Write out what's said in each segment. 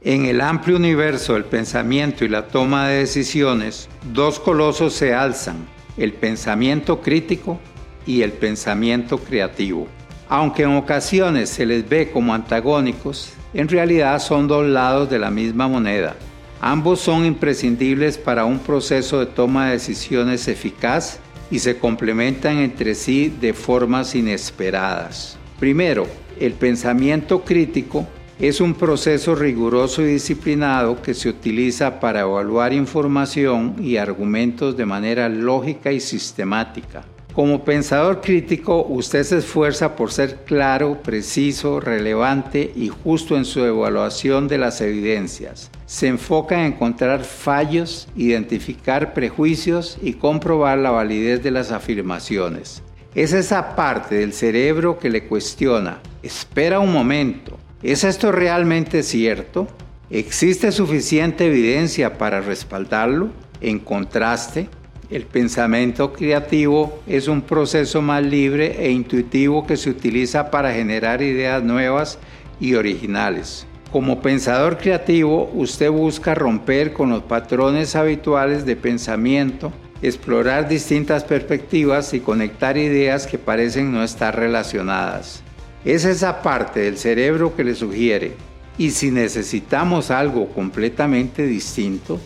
En el amplio universo del pensamiento y la toma de decisiones, dos colosos se alzan, el pensamiento crítico y el pensamiento creativo. Aunque en ocasiones se les ve como antagónicos, en realidad son dos lados de la misma moneda. Ambos son imprescindibles para un proceso de toma de decisiones eficaz y se complementan entre sí de formas inesperadas. Primero, el pensamiento crítico es un proceso riguroso y disciplinado que se utiliza para evaluar información y argumentos de manera lógica y sistemática. Como pensador crítico, usted se esfuerza por ser claro, preciso, relevante y justo en su evaluación de las evidencias. Se enfoca en encontrar fallos, identificar prejuicios y comprobar la validez de las afirmaciones. Es esa parte del cerebro que le cuestiona, espera un momento, ¿Es esto realmente cierto? ¿Existe suficiente evidencia para respaldarlo? En contraste, el pensamiento creativo es un proceso más libre e intuitivo que se utiliza para generar ideas nuevas y originales. Como pensador creativo, usted busca romper con los patrones habituales de pensamiento, explorar distintas perspectivas y conectar ideas que parecen no estar relacionadas. Es esa parte del cerebro que le sugiere, ¿y si necesitamos algo completamente distinto?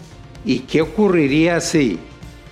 ¿Y qué ocurriría si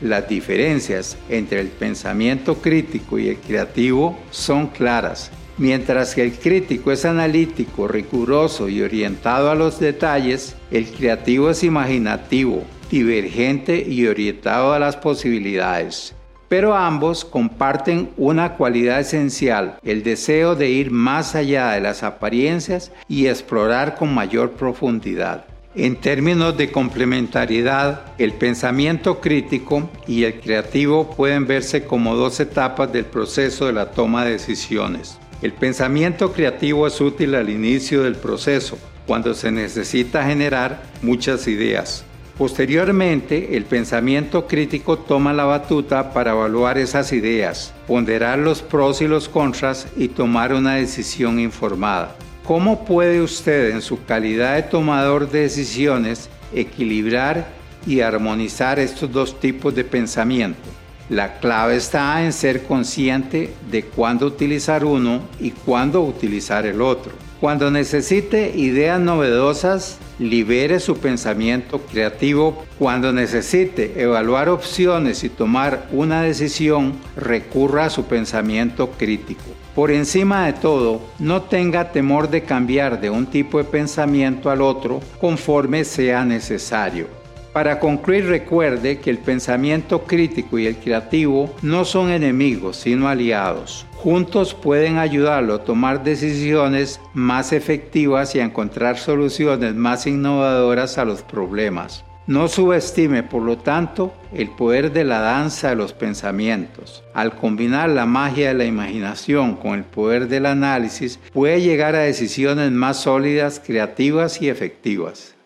las diferencias entre el pensamiento crítico y el creativo son claras? Mientras que el crítico es analítico, riguroso y orientado a los detalles, el creativo es imaginativo, divergente y orientado a las posibilidades pero ambos comparten una cualidad esencial, el deseo de ir más allá de las apariencias y explorar con mayor profundidad. En términos de complementariedad, el pensamiento crítico y el creativo pueden verse como dos etapas del proceso de la toma de decisiones. El pensamiento creativo es útil al inicio del proceso, cuando se necesita generar muchas ideas. Posteriormente, el pensamiento crítico toma la batuta para evaluar esas ideas, ponderar los pros y los contras y tomar una decisión informada. ¿Cómo puede usted en su calidad de tomador de decisiones equilibrar y armonizar estos dos tipos de pensamiento? La clave está en ser consciente de cuándo utilizar uno y cuándo utilizar el otro. Cuando necesite ideas novedosas, libere su pensamiento creativo. Cuando necesite evaluar opciones y tomar una decisión, recurra a su pensamiento crítico. Por encima de todo, no tenga temor de cambiar de un tipo de pensamiento al otro conforme sea necesario. Para concluir, recuerde que el pensamiento crítico y el creativo no son enemigos, sino aliados. Juntos pueden ayudarlo a tomar decisiones más efectivas y a encontrar soluciones más innovadoras a los problemas. No subestime, por lo tanto, el poder de la danza de los pensamientos. Al combinar la magia de la imaginación con el poder del análisis, puede llegar a decisiones más sólidas, creativas y efectivas.